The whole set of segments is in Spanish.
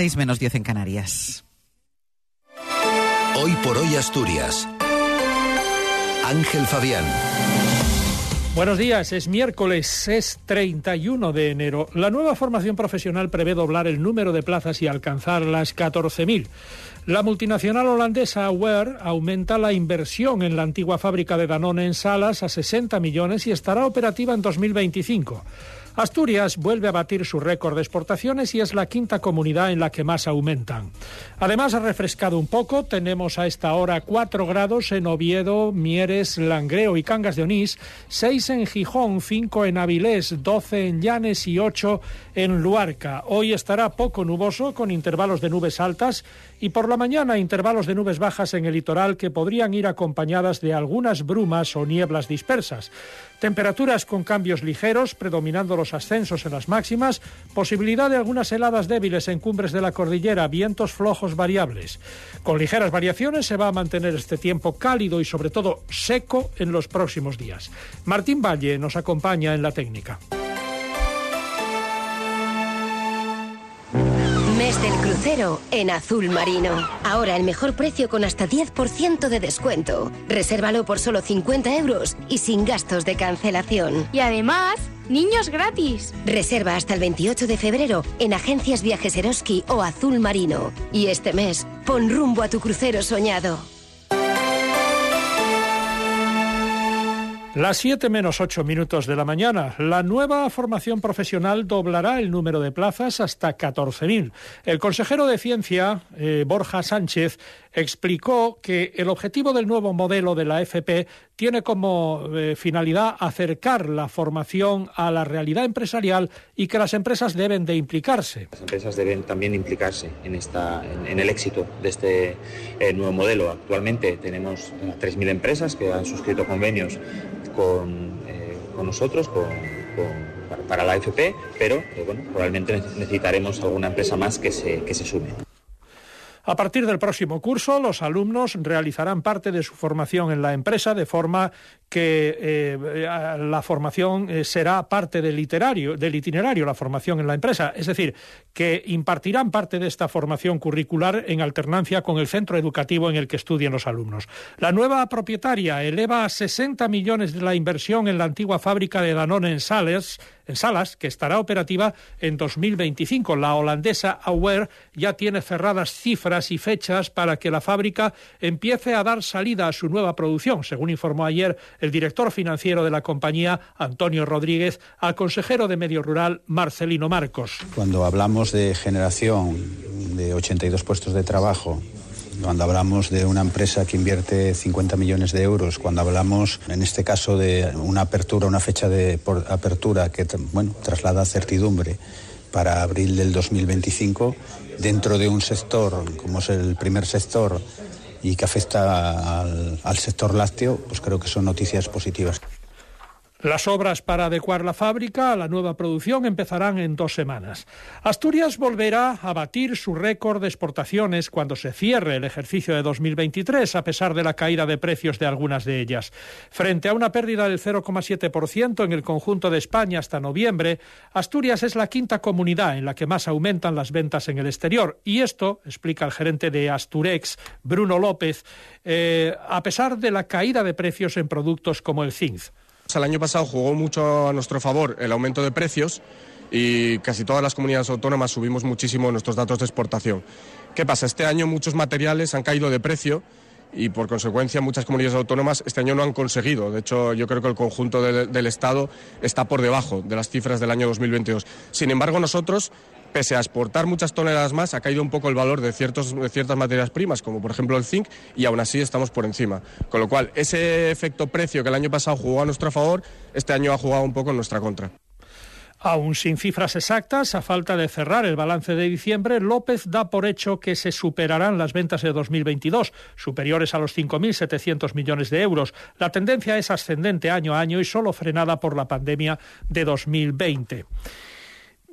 6 menos 10 en Canarias. Hoy por hoy Asturias. Ángel Fabián. Buenos días, es miércoles, es 31 de enero. La nueva formación profesional prevé doblar el número de plazas y alcanzar las 14.000. La multinacional holandesa Ware aumenta la inversión en la antigua fábrica de Danone en Salas a 60 millones y estará operativa en 2025. Asturias vuelve a batir su récord de exportaciones y es la quinta comunidad en la que más aumentan. Además, ha refrescado un poco. Tenemos a esta hora 4 grados en Oviedo, Mieres, Langreo y Cangas de Onís, 6 en Gijón, 5 en Avilés, 12 en Llanes y 8 en Luarca. Hoy estará poco nuboso con intervalos de nubes altas y por la mañana intervalos de nubes bajas en el litoral que podrían ir acompañadas de algunas brumas o nieblas dispersas. Temperaturas con cambios ligeros, predominando los ascensos en las máximas, posibilidad de algunas heladas débiles en cumbres de la cordillera, vientos flojos variables. Con ligeras variaciones se va a mantener este tiempo cálido y sobre todo seco en los próximos días. Martín Valle nos acompaña en la técnica. Mes del crucero en azul marino. Ahora el mejor precio con hasta 10% de descuento. Resérvalo por solo 50 euros y sin gastos de cancelación. Y además, niños gratis. Reserva hasta el 28 de febrero en agencias Viajes Eroski o Azul Marino. Y este mes, pon rumbo a tu crucero soñado. Las 7 menos 8 minutos de la mañana. La nueva formación profesional doblará el número de plazas hasta 14.000. El consejero de Ciencia, eh, Borja Sánchez, explicó que el objetivo del nuevo modelo de la FP tiene como eh, finalidad acercar la formación a la realidad empresarial y que las empresas deben de implicarse. Las empresas deben también implicarse en, esta, en, el éxito de este eh, nuevo modelo. Actualmente tenemos 3.000 empresas que han suscrito convenios con, eh, nosotros, para la FP, pero bueno, probablemente necesitaremos alguna empresa más que se, que se sume. A partir del próximo curso, los alumnos realizarán parte de su formación en la empresa de forma que eh, la formación eh, será parte del, literario, del itinerario, la formación en la empresa. Es decir, que impartirán parte de esta formación curricular en alternancia con el centro educativo en el que estudien los alumnos. La nueva propietaria eleva a 60 millones de la inversión en la antigua fábrica de Danone en Sales, en Salas, que estará operativa en 2025. La holandesa Aware ya tiene cerradas cifras y fechas para que la fábrica empiece a dar salida a su nueva producción, según informó ayer el director financiero de la compañía, Antonio Rodríguez, al consejero de Medio Rural, Marcelino Marcos. Cuando hablamos de generación de 82 puestos de trabajo, cuando hablamos de una empresa que invierte 50 millones de euros, cuando hablamos, en este caso, de una apertura, una fecha de apertura que bueno, traslada certidumbre para abril del 2025, dentro de un sector como es el primer sector y que afecta al, al sector lácteo, pues creo que son noticias positivas. Las obras para adecuar la fábrica a la nueva producción empezarán en dos semanas. Asturias volverá a batir su récord de exportaciones cuando se cierre el ejercicio de 2023, a pesar de la caída de precios de algunas de ellas. Frente a una pérdida del 0,7% en el conjunto de España hasta noviembre, Asturias es la quinta comunidad en la que más aumentan las ventas en el exterior. Y esto, explica el gerente de Asturex, Bruno López, eh, a pesar de la caída de precios en productos como el zinc. El año pasado jugó mucho a nuestro favor el aumento de precios y casi todas las comunidades autónomas subimos muchísimo nuestros datos de exportación. ¿Qué pasa? Este año muchos materiales han caído de precio y por consecuencia muchas comunidades autónomas este año no han conseguido. De hecho, yo creo que el conjunto del Estado está por debajo de las cifras del año 2022. Sin embargo, nosotros pese a exportar muchas toneladas más, ha caído un poco el valor de, ciertas materias primas, como por ejemplo el zinc, y aún así estamos por encima. Con lo cual, ese efecto precio que el año pasado jugó a nuestro favor, este año ha jugado un poco en nuestra contra. Aún sin cifras exactas, a falta de cerrar el balance de diciembre, López da por hecho que se superarán las ventas de 2022, superiores a los 5.700 millones de euros. La tendencia es ascendente año a año y solo frenada por la pandemia de 2020.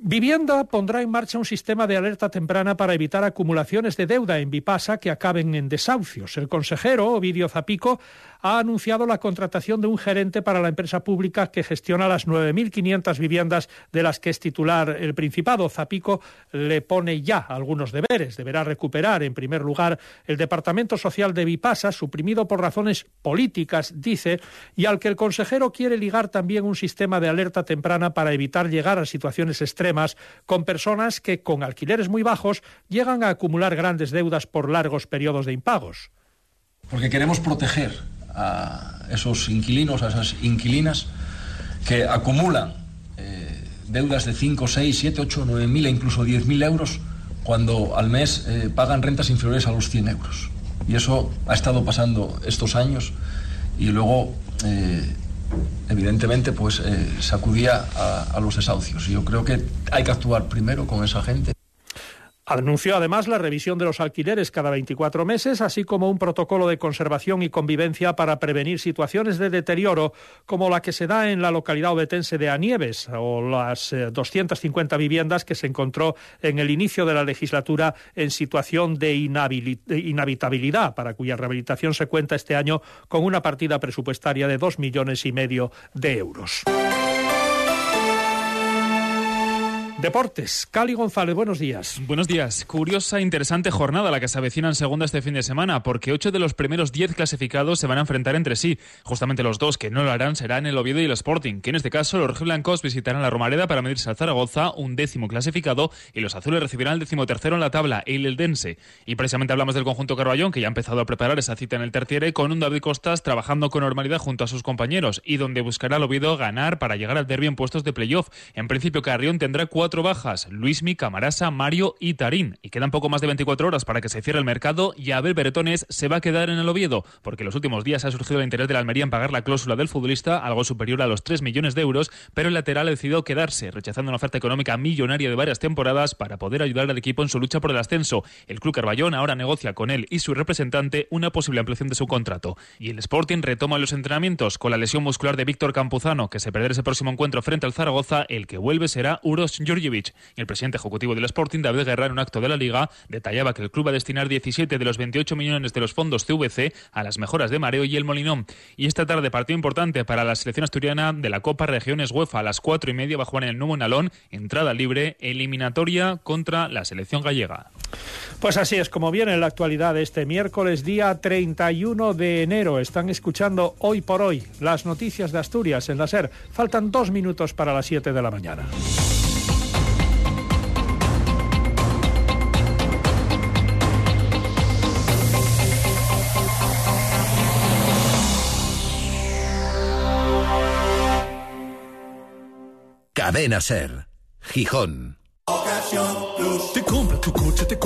Vivienda pondrá en marcha un sistema de alerta temprana para evitar acumulaciones de deuda en Vipasa que acaben en desahucios. El consejero, Ovidio Zapico, ha anunciado la contratación de un gerente para la empresa pública que gestiona las 9.500 viviendas de las que es titular el Principado. Zapico le pone ya algunos deberes. Deberá recuperar, en primer lugar, el Departamento Social de Vipasa, suprimido por razones políticas, dice, y al que el consejero quiere ligar también un sistema de alerta temprana para evitar llegar a situaciones extremas con personas que, con alquileres muy bajos, llegan a acumular grandes deudas por largos periodos de impagos. Porque queremos proteger a esos inquilinos, a esas inquilinas que acumulan eh, deudas de 5, 6, 7, 8, 9 mil e incluso 10 mil euros cuando al mes eh, pagan rentas inferiores a los 100 euros. Y eso ha estado pasando estos años y luego, eh, evidentemente, pues sacudía a, a los desahucios. Yo creo que hay que actuar primero con esa gente. Anunció además la revisión de los alquileres cada 24 meses, así como un protocolo de conservación y convivencia para prevenir situaciones de deterioro como la que se da en la localidad obetense de Anieves o las 250 eh, viviendas que se encontró en el inicio de la legislatura en situación de inhabitabilidad, para cuya rehabilitación se cuenta este año con una partida presupuestaria de dos millones y medio de euros. Deportes. Cali González, buenos días. Buenos días. Curiosa e interesante jornada la que se avecina en segunda este fin de semana, porque ocho de los primeros diez clasificados se van a enfrentar entre sí. Justamente los dos que no lo harán serán el Oviedo y el Sporting, que en este caso los rojiblancos visitarán la Romareda para medirse al Zaragoza, un décimo clasificado, y los azules recibirán el décimo tercero en la tabla, el Eldense. Y precisamente hablamos del conjunto Carballón, que ya ha empezado a preparar esa cita en el terciere, con un David Costas trabajando con normalidad junto a sus compañeros, y donde buscará el Oviedo ganar para llegar al derbi en puestos de playoff. En principio, Carrión tendrá cuatro bajas, Luismi, Camarasa, Mario y Tarín. Y quedan poco más de 24 horas para que se cierre el mercado y Abel Beretones se va a quedar en el Oviedo, porque en los últimos días ha surgido el interés de la Almería en pagar la cláusula del futbolista, algo superior a los 3 millones de euros, pero el lateral ha decidido quedarse, rechazando una oferta económica millonaria de varias temporadas para poder ayudar al equipo en su lucha por el ascenso. El club Carballón ahora negocia con él y su representante una posible ampliación de su contrato. Y el Sporting retoma los entrenamientos con la lesión muscular de Víctor Campuzano, que se perderá ese próximo encuentro frente al Zaragoza, el que vuelve será Uros Georgi el presidente ejecutivo del Sporting, David Guerra, en un acto de la Liga, detallaba que el club va a destinar 17 de los 28 millones de los fondos CVC a las mejoras de Mareo y el Molinón. Y esta tarde partido importante para la selección asturiana de la Copa Regiones UEFA. A las cuatro y media va a jugar en el nuevo Nalón, entrada libre, eliminatoria contra la selección gallega. Pues así es como viene en la actualidad este miércoles, día 31 de enero. Están escuchando hoy por hoy las noticias de Asturias en la SER. Faltan dos minutos para las 7 de la mañana. Cadena Ser, Gijón. Te compra tu coche, te compra